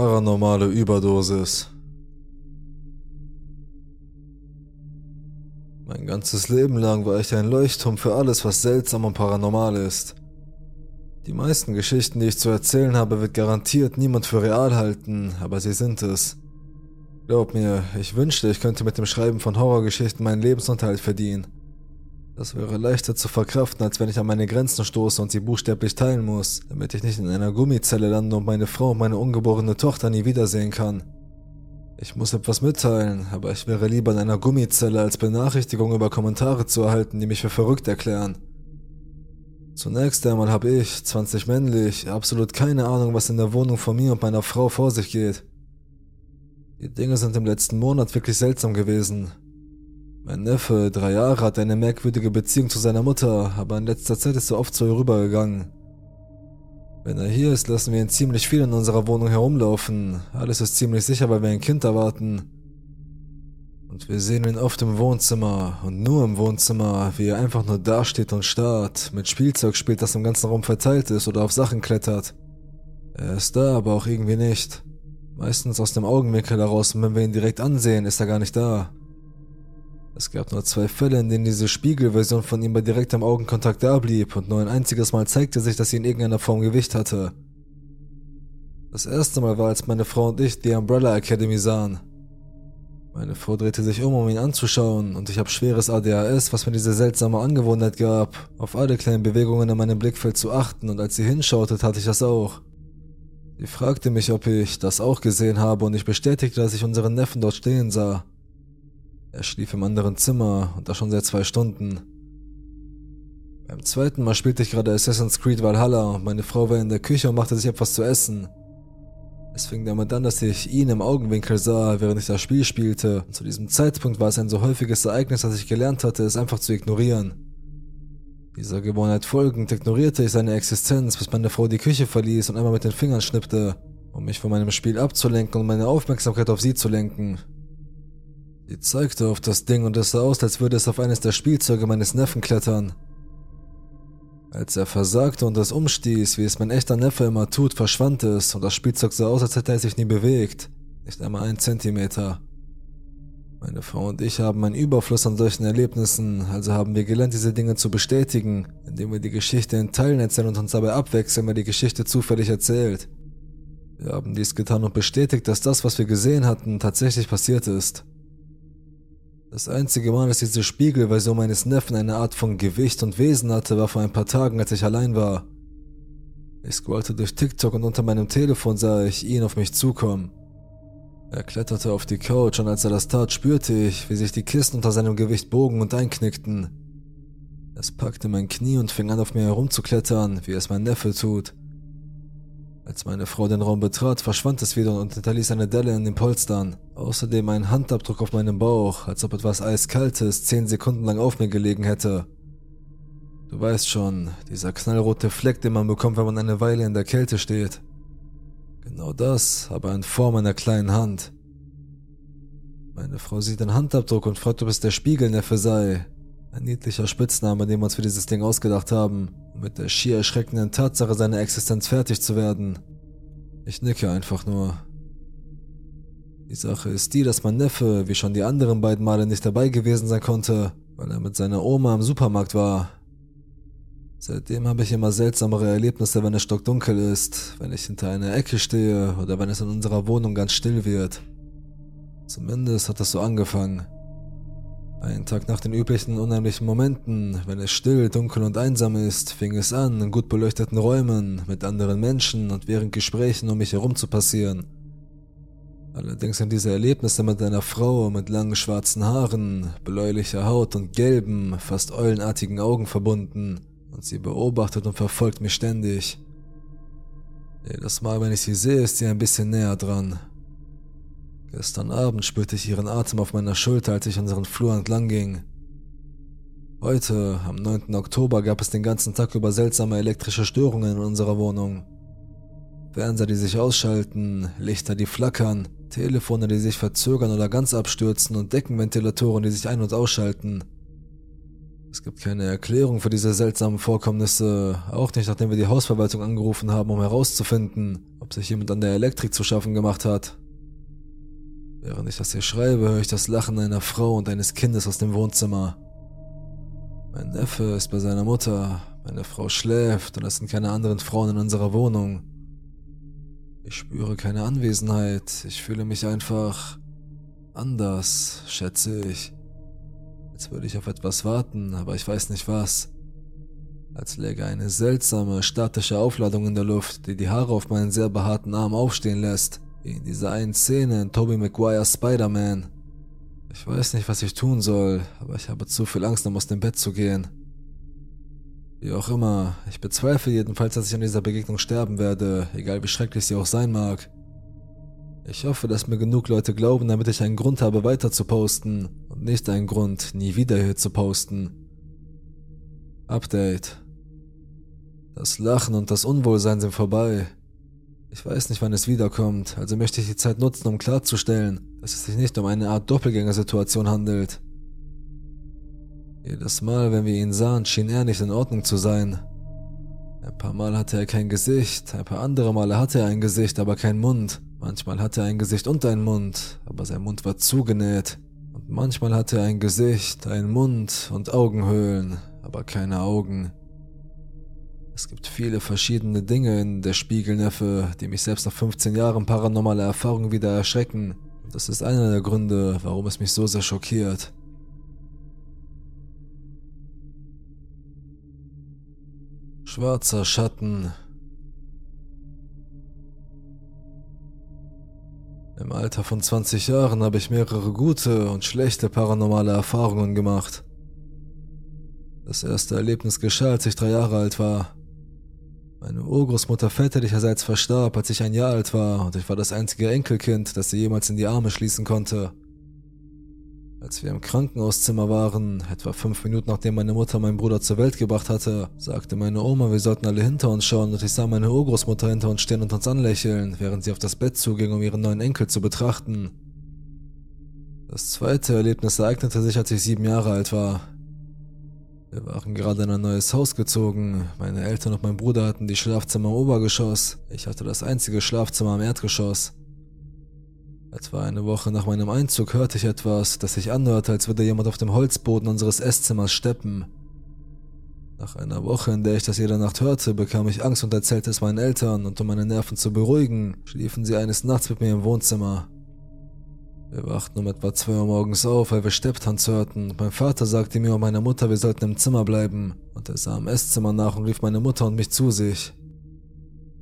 Paranormale Überdosis. Mein ganzes Leben lang war ich ein Leuchtturm für alles, was seltsam und paranormal ist. Die meisten Geschichten, die ich zu erzählen habe, wird garantiert niemand für real halten, aber sie sind es. Glaub mir, ich wünschte, ich könnte mit dem Schreiben von Horrorgeschichten meinen Lebensunterhalt verdienen. Das wäre leichter zu verkraften, als wenn ich an meine Grenzen stoße und sie buchstäblich teilen muss, damit ich nicht in einer Gummizelle lande und meine Frau und meine ungeborene Tochter nie wiedersehen kann. Ich muss etwas mitteilen, aber ich wäre lieber in einer Gummizelle, als Benachrichtigung über Kommentare zu erhalten, die mich für verrückt erklären. Zunächst einmal habe ich, 20 männlich, absolut keine Ahnung, was in der Wohnung von mir und meiner Frau vor sich geht. Die Dinge sind im letzten Monat wirklich seltsam gewesen. Mein Neffe, drei Jahre, hat eine merkwürdige Beziehung zu seiner Mutter, aber in letzter Zeit ist er oft zu ihr rübergegangen. Wenn er hier ist, lassen wir ihn ziemlich viel in unserer Wohnung herumlaufen. Alles ist ziemlich sicher, weil wir ein Kind erwarten. Und wir sehen ihn oft im Wohnzimmer und nur im Wohnzimmer, wie er einfach nur dasteht und starrt, mit Spielzeug spielt, das im ganzen Raum verteilt ist oder auf Sachen klettert. Er ist da, aber auch irgendwie nicht. Meistens aus dem Augenwinkel heraus und wenn wir ihn direkt ansehen, ist er gar nicht da. Es gab nur zwei Fälle, in denen diese Spiegelversion von ihm bei direktem Augenkontakt da blieb und nur ein einziges Mal zeigte sich, dass sie in irgendeiner Form Gewicht hatte. Das erste Mal war, als meine Frau und ich die Umbrella Academy sahen. Meine Frau drehte sich um, um ihn anzuschauen, und ich habe schweres ADHS, was mir diese seltsame Angewohnheit gab, auf alle kleinen Bewegungen in meinem Blickfeld zu achten, und als sie hinschaute, tat ich das auch. Sie fragte mich, ob ich das auch gesehen habe, und ich bestätigte, dass ich unseren Neffen dort stehen sah. Er schlief im anderen Zimmer und das schon seit zwei Stunden. Beim zweiten Mal spielte ich gerade Assassin's Creed Valhalla und meine Frau war in der Küche und machte sich etwas zu essen. Es fing damit an, dass ich ihn im Augenwinkel sah, während ich das Spiel spielte. Und zu diesem Zeitpunkt war es ein so häufiges Ereignis, dass ich gelernt hatte, es einfach zu ignorieren. Dieser Gewohnheit folgend ignorierte ich seine Existenz, bis meine Frau die Küche verließ und einmal mit den Fingern schnippte, um mich von meinem Spiel abzulenken und meine Aufmerksamkeit auf sie zu lenken. Sie zeigte auf das Ding und es sah aus, als würde es auf eines der Spielzeuge meines Neffen klettern. Als er versagte und es umstieß, wie es mein echter Neffe immer tut, verschwand es und das Spielzeug sah aus, als hätte er sich nie bewegt. Nicht einmal einen Zentimeter. Meine Frau und ich haben einen Überfluss an solchen Erlebnissen, also haben wir gelernt, diese Dinge zu bestätigen, indem wir die Geschichte in Teilen erzählen und uns dabei abwechseln, wer die Geschichte zufällig erzählt. Wir haben dies getan und bestätigt, dass das, was wir gesehen hatten, tatsächlich passiert ist. Das einzige Mal, dass diese Spiegelversion meines Neffen eine Art von Gewicht und Wesen hatte, war vor ein paar Tagen, als ich allein war. Ich scrollte durch TikTok und unter meinem Telefon sah ich ihn auf mich zukommen. Er kletterte auf die Couch und als er das tat, spürte ich, wie sich die Kissen unter seinem Gewicht bogen und einknickten. Es packte mein Knie und fing an auf mir herumzuklettern, wie es mein Neffe tut. Als meine Frau den Raum betrat, verschwand es wieder und hinterließ eine Delle in den Polstern. Außerdem ein Handabdruck auf meinem Bauch, als ob etwas Eiskaltes zehn Sekunden lang auf mir gelegen hätte. Du weißt schon, dieser knallrote Fleck, den man bekommt, wenn man eine Weile in der Kälte steht. Genau das, aber in Form einer kleinen Hand. Meine Frau sieht den Handabdruck und fragt, ob es der Spiegelneffe sei. Ein niedlicher Spitzname, den wir uns für dieses Ding ausgedacht haben mit der schier erschreckenden Tatsache seiner Existenz fertig zu werden. Ich nicke einfach nur. Die Sache ist die, dass mein Neffe, wie schon die anderen beiden Male, nicht dabei gewesen sein konnte, weil er mit seiner Oma im Supermarkt war. Seitdem habe ich immer seltsamere Erlebnisse, wenn es stockdunkel ist, wenn ich hinter einer Ecke stehe oder wenn es in unserer Wohnung ganz still wird. Zumindest hat es so angefangen. Einen Tag nach den üblichen unheimlichen Momenten, wenn es still, dunkel und einsam ist, fing es an, in gut beleuchteten Räumen, mit anderen Menschen und während Gesprächen um mich herum zu passieren. Allerdings sind diese Erlebnisse mit einer Frau mit langen schwarzen Haaren, bläulicher Haut und gelben, fast eulenartigen Augen verbunden, und sie beobachtet und verfolgt mich ständig. Jedes Mal, wenn ich sie sehe, ist sie ein bisschen näher dran, Gestern Abend spürte ich ihren Atem auf meiner Schulter, als ich unseren Flur entlang ging. Heute, am 9. Oktober, gab es den ganzen Tag über seltsame elektrische Störungen in unserer Wohnung. Fernseher, die sich ausschalten, Lichter, die flackern, Telefone, die sich verzögern oder ganz abstürzen und Deckenventilatoren, die sich ein- und ausschalten. Es gibt keine Erklärung für diese seltsamen Vorkommnisse, auch nicht nachdem wir die Hausverwaltung angerufen haben, um herauszufinden, ob sich jemand an der Elektrik zu schaffen gemacht hat. Während ich das hier schreibe, höre ich das Lachen einer Frau und eines Kindes aus dem Wohnzimmer. Mein Neffe ist bei seiner Mutter, meine Frau schläft und es sind keine anderen Frauen in unserer Wohnung. Ich spüre keine Anwesenheit, ich fühle mich einfach anders, schätze ich. Als würde ich auf etwas warten, aber ich weiß nicht was. Als läge eine seltsame, statische Aufladung in der Luft, die die Haare auf meinen sehr behaarten Arm aufstehen lässt, in dieser einen Szene in Tobey Maguire's Spider-Man. Ich weiß nicht, was ich tun soll, aber ich habe zu viel Angst, um aus dem Bett zu gehen. Wie auch immer, ich bezweifle jedenfalls, dass ich an dieser Begegnung sterben werde, egal wie schrecklich sie auch sein mag. Ich hoffe, dass mir genug Leute glauben, damit ich einen Grund habe, weiter zu posten und nicht einen Grund, nie wieder hier zu posten. Update. Das Lachen und das Unwohlsein sind vorbei. Ich weiß nicht, wann es wiederkommt, also möchte ich die Zeit nutzen, um klarzustellen, dass es sich nicht um eine Art Doppelgängersituation handelt. Jedes Mal, wenn wir ihn sahen, schien er nicht in Ordnung zu sein. Ein paar Mal hatte er kein Gesicht, ein paar andere Male hatte er ein Gesicht, aber kein Mund. Manchmal hatte er ein Gesicht und einen Mund, aber sein Mund war zugenäht. Und manchmal hatte er ein Gesicht, einen Mund und Augenhöhlen, aber keine Augen. Es gibt viele verschiedene Dinge in der Spiegelneffe, die mich selbst nach 15 Jahren paranormaler Erfahrung wieder erschrecken. Das ist einer der Gründe, warum es mich so sehr schockiert. Schwarzer Schatten. Im Alter von 20 Jahren habe ich mehrere gute und schlechte paranormale Erfahrungen gemacht. Das erste Erlebnis geschah, als ich drei Jahre alt war. Meine Urgroßmutter väterlicherseits verstarb, als ich ein Jahr alt war, und ich war das einzige Enkelkind, das sie jemals in die Arme schließen konnte. Als wir im Krankenhauszimmer waren, etwa fünf Minuten nachdem meine Mutter meinen Bruder zur Welt gebracht hatte, sagte meine Oma, wir sollten alle hinter uns schauen und ich sah meine Urgroßmutter hinter uns stehen und uns anlächeln, während sie auf das Bett zuging, um ihren neuen Enkel zu betrachten. Das zweite Erlebnis ereignete sich, als ich sieben Jahre alt war. Wir waren gerade in ein neues Haus gezogen. Meine Eltern und mein Bruder hatten die Schlafzimmer im Obergeschoss. Ich hatte das einzige Schlafzimmer im Erdgeschoss. Etwa eine Woche nach meinem Einzug hörte ich etwas, das sich anhörte, als würde jemand auf dem Holzboden unseres Esszimmers steppen. Nach einer Woche, in der ich das jede Nacht hörte, bekam ich Angst und erzählte es meinen Eltern, und um meine Nerven zu beruhigen, schliefen sie eines Nachts mit mir im Wohnzimmer. Wir wachten um etwa zwei Uhr morgens auf, weil wir Stepptanz hörten. Mein Vater sagte mir und meiner Mutter, wir sollten im Zimmer bleiben, und er sah im Esszimmer nach und rief meine Mutter und mich zu sich.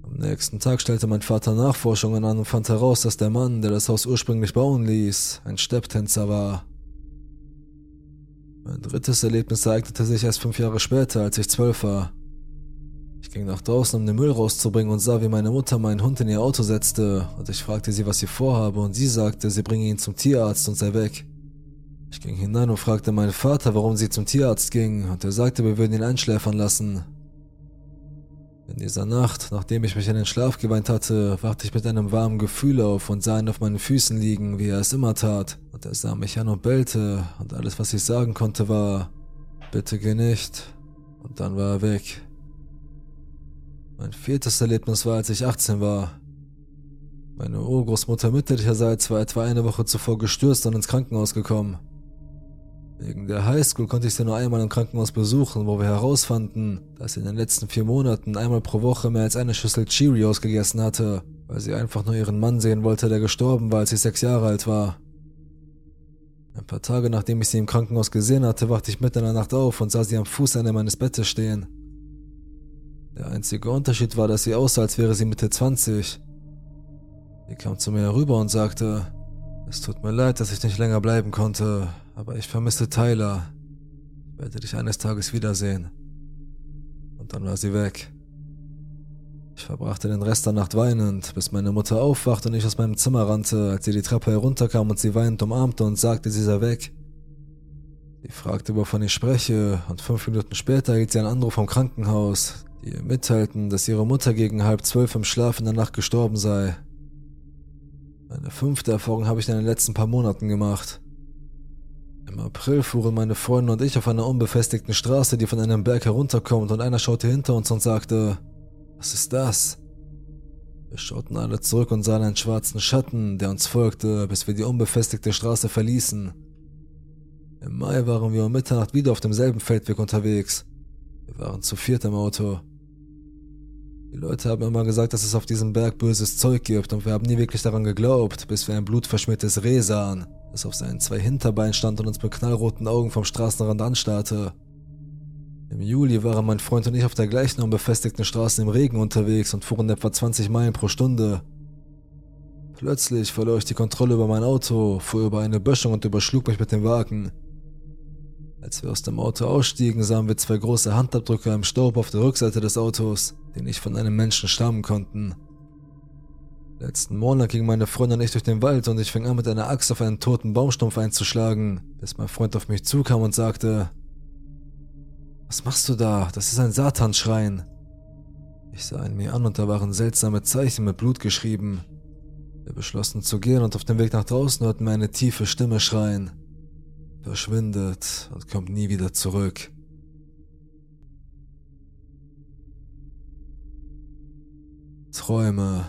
Am nächsten Tag stellte mein Vater Nachforschungen an und fand heraus, dass der Mann, der das Haus ursprünglich bauen ließ, ein Stepptänzer war. Mein drittes Erlebnis ereignete sich erst fünf Jahre später, als ich zwölf war. Ich ging nach draußen, um den Müll rauszubringen und sah, wie meine Mutter meinen Hund in ihr Auto setzte, und ich fragte sie, was sie vorhabe, und sie sagte, sie bringe ihn zum Tierarzt und sei weg. Ich ging hinein und fragte meinen Vater, warum sie zum Tierarzt ging, und er sagte, wir würden ihn einschläfern lassen. In dieser Nacht, nachdem ich mich in den Schlaf geweint hatte, wachte ich mit einem warmen Gefühl auf und sah ihn auf meinen Füßen liegen, wie er es immer tat. Und er sah mich an und bellte, und alles, was ich sagen konnte, war, bitte geh nicht. Und dann war er weg. Mein viertes Erlebnis war, als ich 18 war. Meine Urgroßmutter mütterlicherseits war etwa eine Woche zuvor gestürzt und ins Krankenhaus gekommen. Wegen der Highschool konnte ich sie nur einmal im Krankenhaus besuchen, wo wir herausfanden, dass sie in den letzten vier Monaten einmal pro Woche mehr als eine Schüssel Cheerios gegessen hatte, weil sie einfach nur ihren Mann sehen wollte, der gestorben war, als sie sechs Jahre alt war. Ein paar Tage nachdem ich sie im Krankenhaus gesehen hatte, wachte ich mitten in der Nacht auf und sah sie am Fußende meines Bettes stehen. Der einzige Unterschied war, dass sie aussah, als wäre sie Mitte 20. Sie kam zu mir herüber und sagte, es tut mir leid, dass ich nicht länger bleiben konnte, aber ich vermisse Tyler. Ich werde dich eines Tages wiedersehen. Und dann war sie weg. Ich verbrachte den Rest der Nacht weinend, bis meine Mutter aufwachte und ich aus meinem Zimmer rannte, als sie die Treppe herunterkam und sie weinend umarmte und sagte, sie sei weg. Sie fragte, wovon ich spreche, und fünf Minuten später erhielt sie einen Anruf vom Krankenhaus, ihr mitteilten, dass ihre Mutter gegen halb zwölf im Schlaf in der Nacht gestorben sei. Meine fünfte Erfahrung habe ich in den letzten paar Monaten gemacht. Im April fuhren meine Freunde und ich auf einer unbefestigten Straße, die von einem Berg herunterkommt, und einer schaute hinter uns und sagte, was ist das? Wir schauten alle zurück und sahen einen schwarzen Schatten, der uns folgte, bis wir die unbefestigte Straße verließen. Im Mai waren wir um Mitternacht wieder auf demselben Feldweg unterwegs. Wir waren zu viert im Auto. Die Leute haben immer gesagt, dass es auf diesem Berg böses Zeug gibt und wir haben nie wirklich daran geglaubt, bis wir ein blutverschmiertes Reh sahen, das auf seinen zwei Hinterbeinen stand und uns mit knallroten Augen vom Straßenrand anstarrte. Im Juli waren mein Freund und ich auf der gleichen unbefestigten Straße im Regen unterwegs und fuhren etwa 20 Meilen pro Stunde. Plötzlich verlor ich die Kontrolle über mein Auto, fuhr über eine Böschung und überschlug mich mit dem Wagen. Als wir aus dem Auto ausstiegen, sahen wir zwei große Handabdrücke im Staub auf der Rückseite des Autos, die nicht von einem Menschen stammen konnten. Letzten Monat ging meine Freundin und ich durch den Wald und ich fing an mit einer Axt auf einen toten Baumstumpf einzuschlagen, bis mein Freund auf mich zukam und sagte, was machst du da? Das ist ein Satanschrein. Ich sah ihn mir an und da waren seltsame Zeichen mit Blut geschrieben. Wir beschlossen zu gehen und auf dem Weg nach draußen hörten wir eine tiefe Stimme schreien verschwindet und kommt nie wieder zurück. Träume.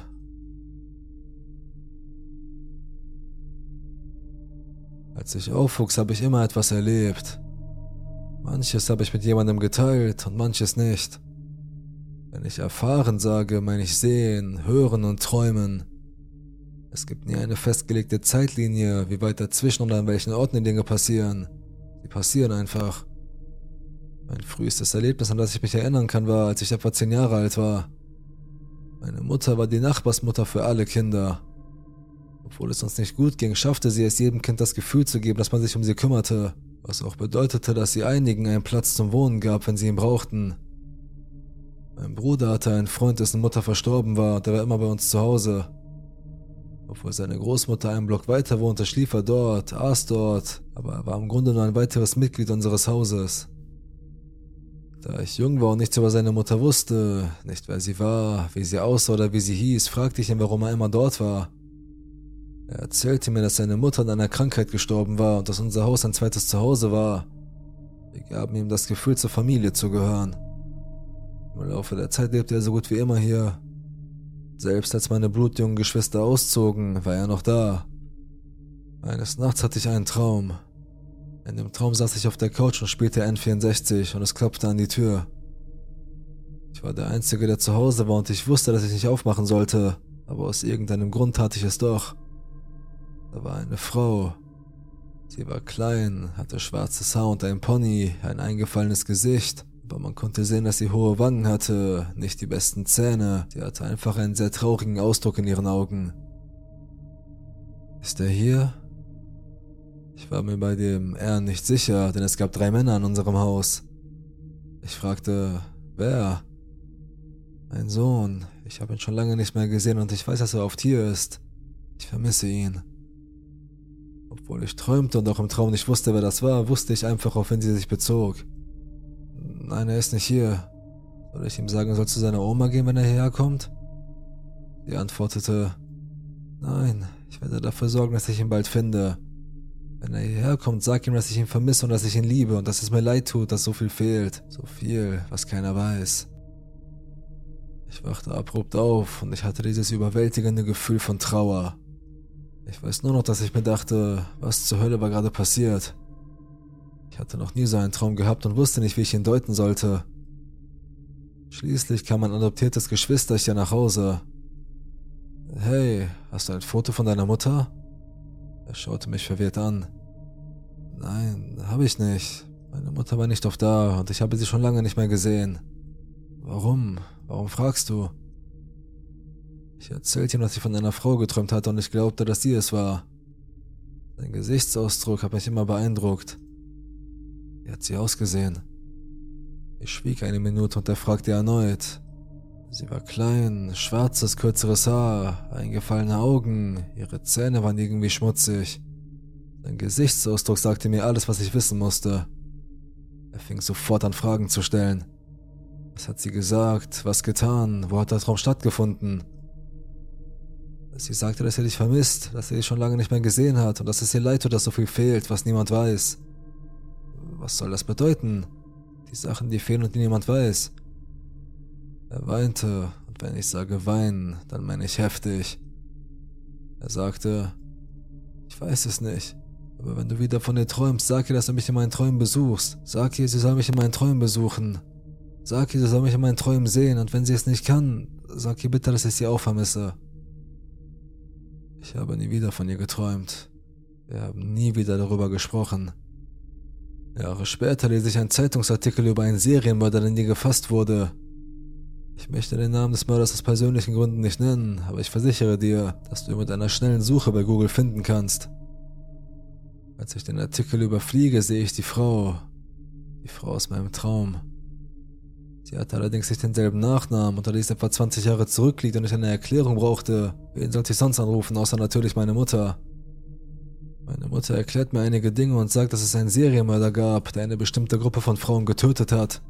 Als ich aufwuchs, habe ich immer etwas erlebt. Manches habe ich mit jemandem geteilt und manches nicht. Wenn ich erfahren sage, meine ich sehen, hören und träumen. Es gibt nie eine festgelegte Zeitlinie, wie weit dazwischen und an welchen Orten die Dinge passieren. Sie passieren einfach. Mein frühestes Erlebnis, an das ich mich erinnern kann, war, als ich etwa zehn Jahre alt war. Meine Mutter war die Nachbarsmutter für alle Kinder. Obwohl es uns nicht gut ging, schaffte sie es jedem Kind das Gefühl zu geben, dass man sich um sie kümmerte, was auch bedeutete, dass sie einigen einen Platz zum Wohnen gab, wenn sie ihn brauchten. Mein Bruder hatte einen Freund, dessen Mutter verstorben war, der war immer bei uns zu Hause. Obwohl seine Großmutter einen Block weiter wohnte, schlief er dort, aß dort, aber er war im Grunde nur ein weiteres Mitglied unseres Hauses. Da ich jung war und nichts über seine Mutter wusste, nicht wer sie war, wie sie aussah oder wie sie hieß, fragte ich ihn, warum er immer dort war. Er erzählte mir, dass seine Mutter an einer Krankheit gestorben war und dass unser Haus ein zweites Zuhause war. Wir gaben ihm das Gefühl, zur Familie zu gehören. Im Laufe der Zeit lebte er so gut wie immer hier, selbst als meine blutjungen Geschwister auszogen, war er noch da. Eines Nachts hatte ich einen Traum. In dem Traum saß ich auf der Couch und spielte N64 und es klopfte an die Tür. Ich war der Einzige, der zu Hause war und ich wusste, dass ich nicht aufmachen sollte, aber aus irgendeinem Grund tat ich es doch. Da war eine Frau. Sie war klein, hatte schwarzes Haar und ein Pony, ein eingefallenes Gesicht aber man konnte sehen, dass sie hohe Wangen hatte, nicht die besten Zähne. Sie hatte einfach einen sehr traurigen Ausdruck in ihren Augen. Ist er hier? Ich war mir bei dem R nicht sicher, denn es gab drei Männer in unserem Haus. Ich fragte, wer? Mein Sohn. Ich habe ihn schon lange nicht mehr gesehen und ich weiß, dass er oft hier ist. Ich vermisse ihn. Obwohl ich träumte und auch im Traum nicht wusste, wer das war, wusste ich einfach, auf wen sie sich bezog. Nein, er ist nicht hier. Soll ich ihm sagen, er soll zu seiner Oma gehen, wenn er hierher kommt? Sie antwortete, nein, ich werde dafür sorgen, dass ich ihn bald finde. Wenn er hierher kommt, sag ihm, dass ich ihn vermisse und dass ich ihn liebe und dass es mir leid tut, dass so viel fehlt. So viel, was keiner weiß. Ich wachte abrupt auf und ich hatte dieses überwältigende Gefühl von Trauer. Ich weiß nur noch, dass ich mir dachte, was zur Hölle war gerade passiert. Ich hatte noch nie so einen Traum gehabt und wusste nicht, wie ich ihn deuten sollte. Schließlich kam mein adoptiertes Geschwisterchen nach Hause. Hey, hast du ein Foto von deiner Mutter? Er schaute mich verwirrt an. Nein, habe ich nicht. Meine Mutter war nicht oft da und ich habe sie schon lange nicht mehr gesehen. Warum? Warum fragst du? Ich erzählte ihm, dass ich von einer Frau geträumt hatte und ich glaubte, dass sie es war. Sein Gesichtsausdruck hat mich immer beeindruckt. Wie hat sie ausgesehen? Ich schwieg eine Minute und er fragte erneut. Sie war klein, schwarzes, kürzeres Haar, eingefallene Augen, ihre Zähne waren irgendwie schmutzig. Sein Gesichtsausdruck sagte mir alles, was ich wissen musste. Er fing sofort an, Fragen zu stellen. Was hat sie gesagt? Was getan? Wo hat der Traum stattgefunden? Sie sagte, dass er dich vermisst, dass er dich schon lange nicht mehr gesehen hat und dass es ihr leid tut, dass so viel fehlt, was niemand weiß. Was soll das bedeuten? Die Sachen, die fehlen und die niemand weiß. Er weinte, und wenn ich sage weinen, dann meine ich heftig. Er sagte, ich weiß es nicht, aber wenn du wieder von ihr träumst, sag ihr, dass du mich in meinen Träumen besuchst. Sag ihr, sie soll mich in meinen Träumen besuchen. Sag ihr, sie soll mich in meinen Träumen sehen, und wenn sie es nicht kann, sag ihr bitte, dass ich sie auch vermisse. Ich habe nie wieder von ihr geträumt. Wir haben nie wieder darüber gesprochen. Jahre später lese ich einen Zeitungsartikel über einen Serienmörder, der nie gefasst wurde. Ich möchte den Namen des Mörders aus persönlichen Gründen nicht nennen, aber ich versichere dir, dass du ihn mit einer schnellen Suche bei Google finden kannst. Als ich den Artikel überfliege, sehe ich die Frau. Die Frau aus meinem Traum. Sie hatte allerdings nicht denselben Nachnamen und da dies etwa 20 Jahre zurückliegt und ich eine Erklärung brauchte, wen sollte ich sonst anrufen, außer natürlich meine Mutter. Meine Mutter erklärt mir einige Dinge und sagt, dass es einen Serienmörder gab, der eine bestimmte Gruppe von Frauen getötet hat.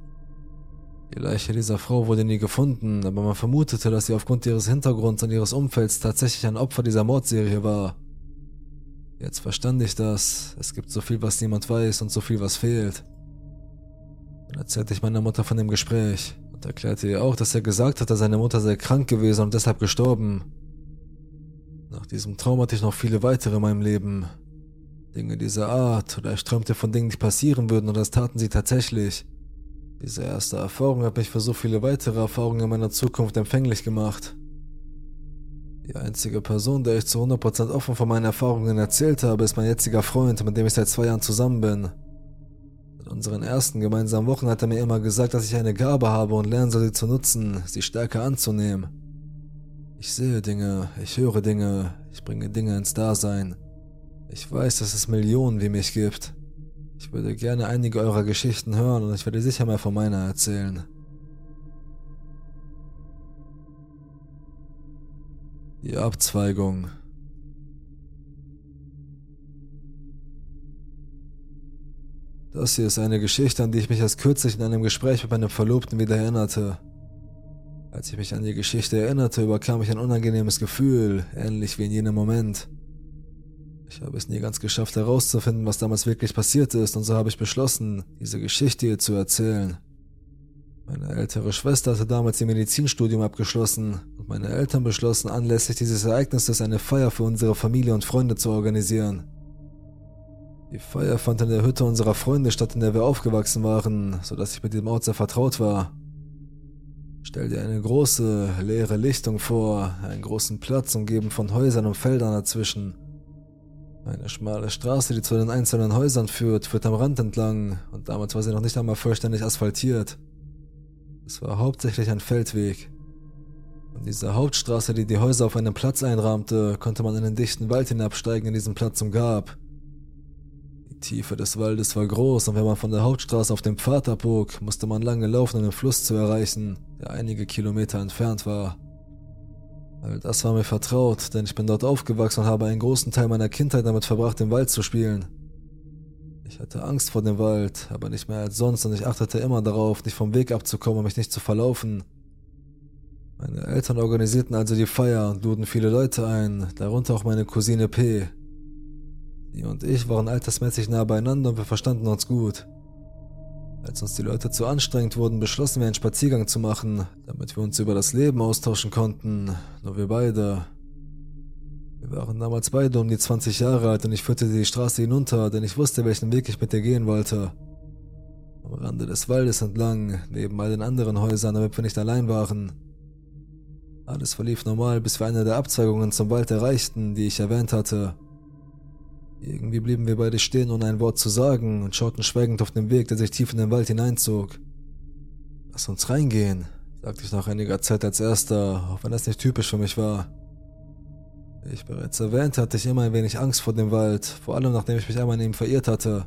Die Leiche dieser Frau wurde nie gefunden, aber man vermutete, dass sie aufgrund ihres Hintergrunds und ihres Umfelds tatsächlich ein Opfer dieser Mordserie war. Jetzt verstand ich das. Es gibt so viel, was niemand weiß und so viel, was fehlt. Dann erzählte ich meiner Mutter von dem Gespräch und erklärte ihr auch, dass er gesagt hatte, seine Mutter sei krank gewesen und deshalb gestorben. Nach diesem Traum hatte ich noch viele weitere in meinem Leben. Dinge dieser Art, oder ich träumte von Dingen, die passieren würden, und das taten sie tatsächlich. Diese erste Erfahrung hat mich für so viele weitere Erfahrungen in meiner Zukunft empfänglich gemacht. Die einzige Person, der ich zu 100% offen von meinen Erfahrungen erzählt habe, ist mein jetziger Freund, mit dem ich seit zwei Jahren zusammen bin. In unseren ersten gemeinsamen Wochen hat er mir immer gesagt, dass ich eine Gabe habe und lernen soll, sie zu nutzen, sie stärker anzunehmen. Ich sehe Dinge, ich höre Dinge, ich bringe Dinge ins Dasein. Ich weiß, dass es Millionen wie mich gibt. Ich würde gerne einige eurer Geschichten hören und ich werde sicher mal von meiner erzählen. Die Abzweigung. Das hier ist eine Geschichte, an die ich mich erst kürzlich in einem Gespräch mit meinem Verlobten wieder erinnerte. Als ich mich an die Geschichte erinnerte, überkam ich ein unangenehmes Gefühl, ähnlich wie in jenem Moment. Ich habe es nie ganz geschafft herauszufinden, was damals wirklich passiert ist, und so habe ich beschlossen, diese Geschichte ihr zu erzählen. Meine ältere Schwester hatte damals ihr Medizinstudium abgeschlossen und meine Eltern beschlossen, anlässlich dieses Ereignisses eine Feier für unsere Familie und Freunde zu organisieren. Die Feier fand in der Hütte unserer Freunde statt, in der wir aufgewachsen waren, sodass ich mit dem Ort sehr vertraut war. Stell dir eine große, leere Lichtung vor, einen großen Platz umgeben von Häusern und Feldern dazwischen. Eine schmale Straße, die zu den einzelnen Häusern führt, führt am Rand entlang und damals war sie noch nicht einmal vollständig asphaltiert. Es war hauptsächlich ein Feldweg. Von dieser Hauptstraße, die die Häuser auf einem Platz einrahmte, konnte man in den dichten Wald hinabsteigen, in diesem Platz umgab. Die Tiefe des Waldes war groß und wenn man von der Hauptstraße auf den Pfad abbog, musste man lange laufen, um den Fluss zu erreichen, der einige Kilometer entfernt war. All das war mir vertraut, denn ich bin dort aufgewachsen und habe einen großen Teil meiner Kindheit damit verbracht, im Wald zu spielen. Ich hatte Angst vor dem Wald, aber nicht mehr als sonst und ich achtete immer darauf, nicht vom Weg abzukommen und mich nicht zu verlaufen. Meine Eltern organisierten also die Feier und luden viele Leute ein, darunter auch meine Cousine P. Sie und ich waren altersmäßig nah beieinander und wir verstanden uns gut. Als uns die Leute zu anstrengend wurden, beschlossen wir einen Spaziergang zu machen, damit wir uns über das Leben austauschen konnten, nur wir beide. Wir waren damals beide um die 20 Jahre alt und ich führte die Straße hinunter, denn ich wusste, welchen Weg ich mit ihr gehen wollte. Am Rande des Waldes entlang, neben all den anderen Häusern, damit wir nicht allein waren. Alles verlief normal, bis wir eine der Abzweigungen zum Wald erreichten, die ich erwähnt hatte. Irgendwie blieben wir beide stehen, ohne ein Wort zu sagen und schauten schweigend auf den Weg, der sich tief in den Wald hineinzog. Lass uns reingehen, sagte ich nach einiger Zeit als erster, auch wenn das nicht typisch für mich war. Wie ich bereits erwähnt, hatte ich immer ein wenig Angst vor dem Wald, vor allem nachdem ich mich einmal in ihm verirrt hatte.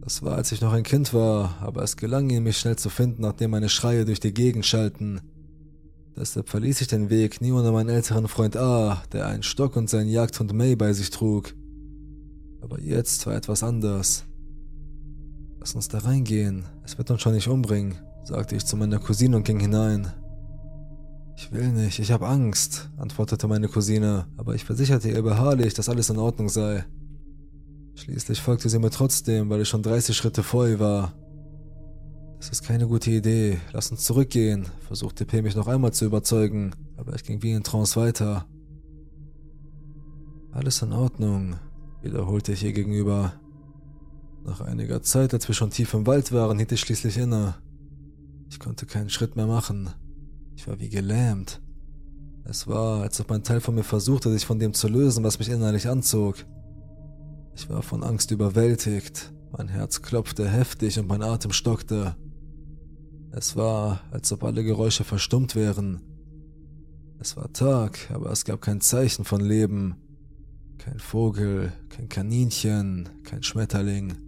Das war, als ich noch ein Kind war, aber es gelang ihm, mich schnell zu finden, nachdem meine Schreie durch die Gegend schallten. Deshalb verließ ich den Weg nie ohne meinen älteren Freund A, der einen Stock und seinen Jagdhund May bei sich trug. Aber jetzt war etwas anders. Lass uns da reingehen. Es wird uns schon nicht umbringen, sagte ich zu meiner Cousine und ging hinein. Ich will nicht, ich habe Angst, antwortete meine Cousine, aber ich versicherte ihr beharrlich, dass alles in Ordnung sei. Schließlich folgte sie mir trotzdem, weil ich schon 30 Schritte vor ihr war. Das ist keine gute Idee, lass uns zurückgehen, versuchte P mich noch einmal zu überzeugen, aber ich ging wie in Trance weiter. Alles in Ordnung, wiederholte ich ihr gegenüber. Nach einiger Zeit, als wir schon tief im Wald waren, hielt ich schließlich inne. Ich konnte keinen Schritt mehr machen. Ich war wie gelähmt. Es war, als ob ein Teil von mir versuchte, sich von dem zu lösen, was mich innerlich anzog. Ich war von Angst überwältigt, mein Herz klopfte heftig und mein Atem stockte. Es war, als ob alle Geräusche verstummt wären. Es war Tag, aber es gab kein Zeichen von Leben. Kein Vogel, kein Kaninchen, kein Schmetterling.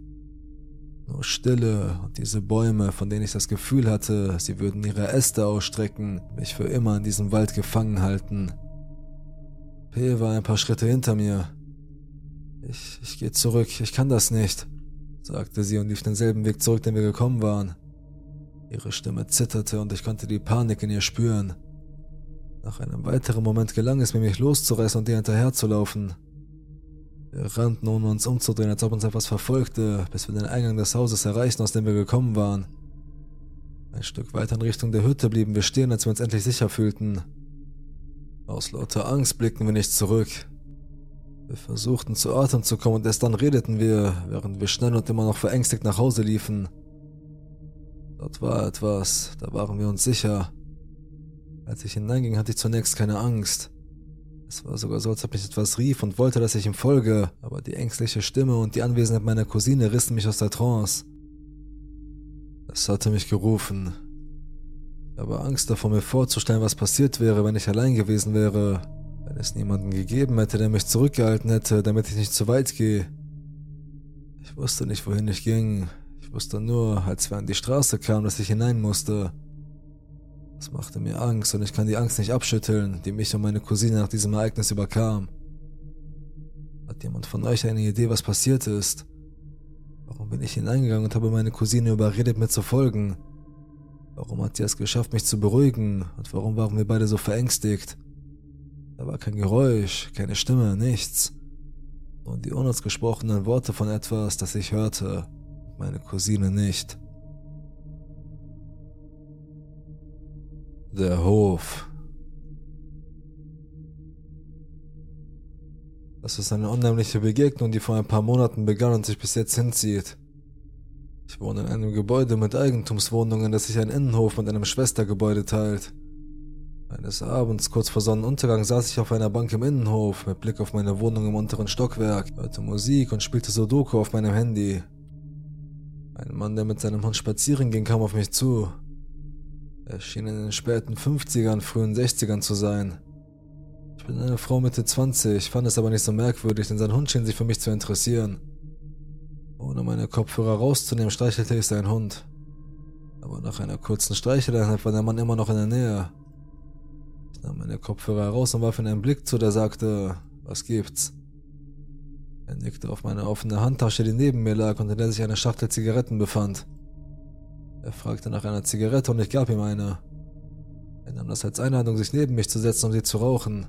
Nur Stille und diese Bäume, von denen ich das Gefühl hatte, sie würden ihre Äste ausstrecken, mich für immer in diesem Wald gefangen halten. P war ein paar Schritte hinter mir. Ich, ich gehe zurück, ich kann das nicht, sagte sie und lief denselben Weg zurück, den wir gekommen waren. Ihre Stimme zitterte und ich konnte die Panik in ihr spüren. Nach einem weiteren Moment gelang es mir, mich loszureißen und ihr hinterherzulaufen. Wir rannten, ohne uns umzudrehen, als ob uns etwas verfolgte, bis wir den Eingang des Hauses erreichten, aus dem wir gekommen waren. Ein Stück weiter in Richtung der Hütte blieben wir stehen, als wir uns endlich sicher fühlten. Aus lauter Angst blickten wir nicht zurück. Wir versuchten zu Atem zu kommen und erst dann redeten wir, während wir schnell und immer noch verängstigt nach Hause liefen. Dort war etwas, da waren wir uns sicher. Als ich hineinging, hatte ich zunächst keine Angst. Es war sogar so, als ob mich etwas rief und wollte, dass ich ihm folge, aber die ängstliche Stimme und die Anwesenheit meiner Cousine rissen mich aus der Trance. Es hatte mich gerufen. Ich habe Angst davor, mir vorzustellen, was passiert wäre, wenn ich allein gewesen wäre, wenn es niemanden gegeben hätte, der mich zurückgehalten hätte, damit ich nicht zu weit gehe. Ich wusste nicht, wohin ich ging. Ich wusste nur, als wir an die Straße kamen, dass ich hinein musste. Das machte mir Angst und ich kann die Angst nicht abschütteln, die mich und meine Cousine nach diesem Ereignis überkam. Hat jemand von euch eine Idee, was passiert ist? Warum bin ich hineingegangen und habe meine Cousine überredet, mir zu folgen? Warum hat sie es geschafft, mich zu beruhigen? Und warum waren wir beide so verängstigt? Da war kein Geräusch, keine Stimme, nichts. Und die unausgesprochenen Worte von etwas, das ich hörte, meine Cousine nicht. Der Hof. Das ist eine unheimliche Begegnung, die vor ein paar Monaten begann und sich bis jetzt hinzieht. Ich wohne in einem Gebäude mit Eigentumswohnungen, das sich ein Innenhof mit einem Schwestergebäude teilt. Eines Abends, kurz vor Sonnenuntergang, saß ich auf einer Bank im Innenhof mit Blick auf meine Wohnung im unteren Stockwerk, hörte Musik und spielte Sudoku auf meinem Handy. Ein Mann, der mit seinem Hund spazieren ging, kam auf mich zu. Er schien in den späten 50ern, frühen 60ern zu sein. Ich bin eine Frau Mitte 20, fand es aber nicht so merkwürdig, denn sein Hund schien sich für mich zu interessieren. Ohne meine Kopfhörer rauszunehmen, streichelte ich seinen Hund. Aber nach einer kurzen Streicheleinheit war der Mann immer noch in der Nähe. Ich nahm meine Kopfhörer heraus und warf ihm einen Blick zu, der sagte, was gibt's? Er nickte auf meine offene Handtasche, die neben mir lag und in der sich eine Schachtel Zigaretten befand. Er fragte nach einer Zigarette und ich gab ihm eine. Er nahm das als Einladung, sich neben mich zu setzen, um sie zu rauchen.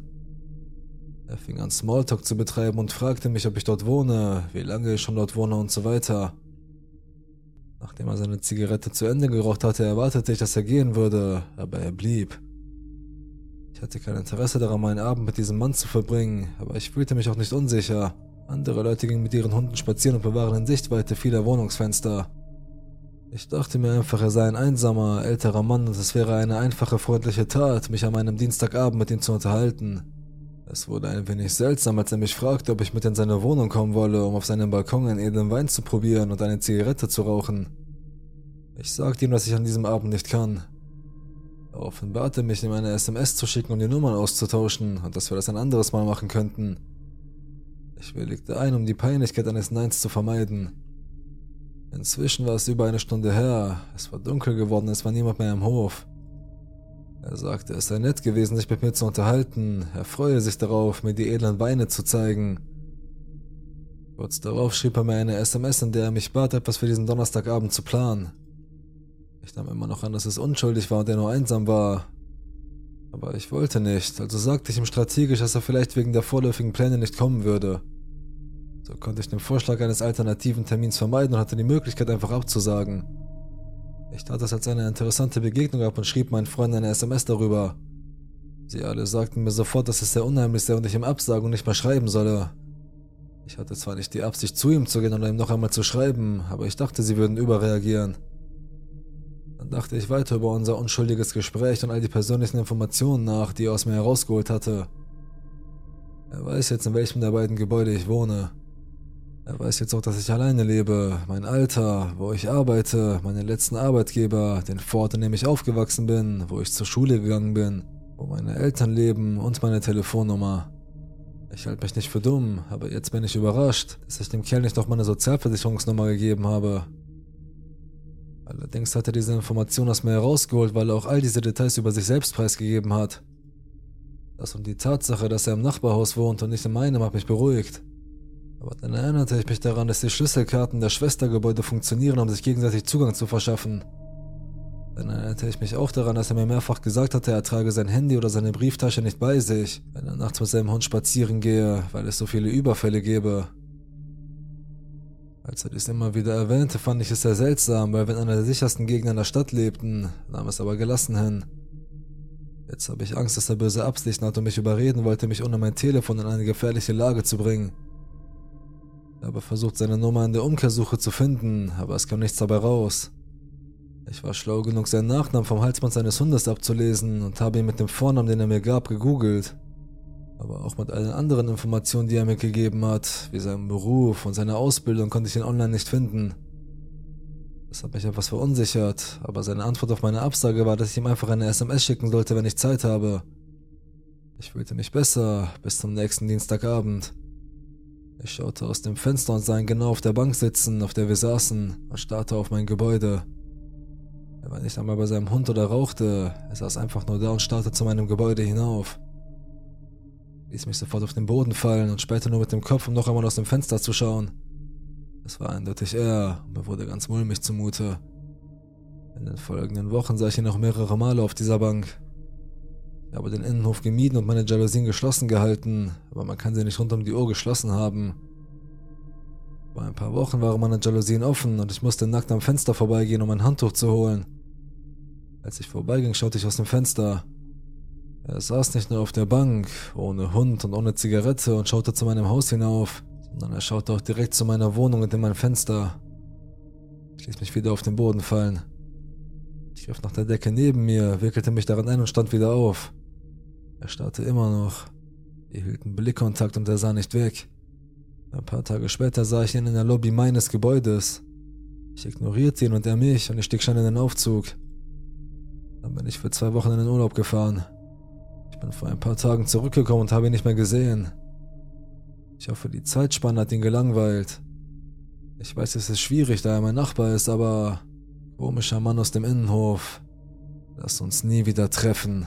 Er fing an, Smalltalk zu betreiben und fragte mich, ob ich dort wohne, wie lange ich schon dort wohne und so weiter. Nachdem er seine Zigarette zu Ende geraucht hatte, erwartete ich, dass er gehen würde, aber er blieb. Ich hatte kein Interesse daran, meinen Abend mit diesem Mann zu verbringen, aber ich fühlte mich auch nicht unsicher. Andere Leute gingen mit ihren Hunden spazieren und bewahren in Sichtweite vieler Wohnungsfenster. Ich dachte mir einfach, er sei ein einsamer, älterer Mann und es wäre eine einfache, freundliche Tat, mich an meinem Dienstagabend mit ihm zu unterhalten. Es wurde ein wenig seltsam, als er mich fragte, ob ich mit in seine Wohnung kommen wolle, um auf seinem Balkon einen edlen Wein zu probieren und eine Zigarette zu rauchen. Ich sagte ihm, dass ich an diesem Abend nicht kann. Er mich, ihm eine SMS zu schicken, um die Nummern auszutauschen und dass wir das ein anderes Mal machen könnten. Ich willigte ein, um die Peinlichkeit eines Neins zu vermeiden. Inzwischen war es über eine Stunde her, es war dunkel geworden, es war niemand mehr im Hof. Er sagte, es sei nett gewesen, sich mit mir zu unterhalten, er freue sich darauf, mir die edlen Weine zu zeigen. Kurz darauf schrieb er mir eine SMS, in der er mich bat, etwas für diesen Donnerstagabend zu planen. Ich nahm immer noch an, dass es unschuldig war und er nur einsam war. Aber ich wollte nicht, also sagte ich ihm strategisch, dass er vielleicht wegen der vorläufigen Pläne nicht kommen würde. So konnte ich den Vorschlag eines alternativen Termins vermeiden und hatte die Möglichkeit einfach abzusagen. Ich tat es als eine interessante Begegnung ab und schrieb meinen Freunden eine SMS darüber. Sie alle sagten mir sofort, dass es sehr unheimlich sei und ich ihm absagen und nicht mehr schreiben solle. Ich hatte zwar nicht die Absicht, zu ihm zu gehen und ihm noch einmal zu schreiben, aber ich dachte, sie würden überreagieren. Dann dachte ich weiter über unser unschuldiges Gespräch und all die persönlichen Informationen nach, die er aus mir herausgeholt hatte. Er weiß jetzt, in welchem der beiden Gebäude ich wohne. Er weiß jetzt auch, dass ich alleine lebe, mein Alter, wo ich arbeite, meinen letzten Arbeitgeber, den Fort, in dem ich aufgewachsen bin, wo ich zur Schule gegangen bin, wo meine Eltern leben und meine Telefonnummer. Ich halte mich nicht für dumm, aber jetzt bin ich überrascht, dass ich dem Kerl nicht noch meine Sozialversicherungsnummer gegeben habe. Allerdings hat er diese Information aus mir herausgeholt, weil er auch all diese Details über sich selbst preisgegeben hat. Das und die Tatsache, dass er im Nachbarhaus wohnt und nicht in meinem, hat mich beruhigt. Aber dann erinnerte ich mich daran, dass die Schlüsselkarten der Schwestergebäude funktionieren, um sich gegenseitig Zugang zu verschaffen. Dann erinnerte ich mich auch daran, dass er mir mehrfach gesagt hatte, er trage sein Handy oder seine Brieftasche nicht bei sich, wenn er nachts mit seinem Hund spazieren gehe, weil es so viele Überfälle gebe. Als er dies immer wieder erwähnte, fand ich es sehr seltsam, weil wir in einer der sichersten Gegenden der Stadt lebten, nahm es aber gelassen hin. Jetzt habe ich Angst, dass er böse Absichten hat und mich überreden wollte, mich ohne mein Telefon in eine gefährliche Lage zu bringen. Habe versucht, seine Nummer in der Umkehrsuche zu finden, aber es kam nichts dabei raus. Ich war schlau genug, seinen Nachnamen vom Halsband seines Hundes abzulesen und habe ihn mit dem Vornamen, den er mir gab, gegoogelt aber auch mit allen anderen Informationen, die er mir gegeben hat, wie seinem Beruf und seiner Ausbildung, konnte ich ihn online nicht finden. Das hat mich etwas verunsichert, aber seine Antwort auf meine Absage war, dass ich ihm einfach eine SMS schicken sollte, wenn ich Zeit habe. Ich fühlte mich besser bis zum nächsten Dienstagabend. Ich schaute aus dem Fenster und sah ihn genau auf der Bank sitzen, auf der wir saßen, und starrte auf mein Gebäude. Er war nicht einmal bei seinem Hund oder rauchte, er saß einfach nur da und starrte zu meinem Gebäude hinauf ließ mich sofort auf den Boden fallen und später nur mit dem Kopf, um noch einmal aus dem Fenster zu schauen. Es war eindeutig er, mir wurde ganz mulmig zumute. In den folgenden Wochen sah ich ihn noch mehrere Male auf dieser Bank. Ich habe den Innenhof gemieden und meine Jalousien geschlossen gehalten, aber man kann sie nicht rund um die Uhr geschlossen haben. Vor ein paar Wochen waren meine Jalousien offen und ich musste nackt am Fenster vorbeigehen, um ein Handtuch zu holen. Als ich vorbeiging, schaute ich aus dem Fenster. Er saß nicht nur auf der Bank, ohne Hund und ohne Zigarette und schaute zu meinem Haus hinauf, sondern er schaute auch direkt zu meiner Wohnung und in mein Fenster. Ich ließ mich wieder auf den Boden fallen. Ich griff nach der Decke neben mir, wickelte mich daran ein und stand wieder auf. Er starrte immer noch. Wir hielten Blickkontakt und er sah nicht weg. Ein paar Tage später sah ich ihn in der Lobby meines Gebäudes. Ich ignorierte ihn und er mich und ich stieg schon in den Aufzug. Dann bin ich für zwei Wochen in den Urlaub gefahren. Ich bin vor ein paar Tagen zurückgekommen und habe ihn nicht mehr gesehen. Ich hoffe, die Zeitspanne hat ihn gelangweilt. Ich weiß, es ist schwierig, da er mein Nachbar ist, aber komischer Mann aus dem Innenhof. Lass uns nie wieder treffen.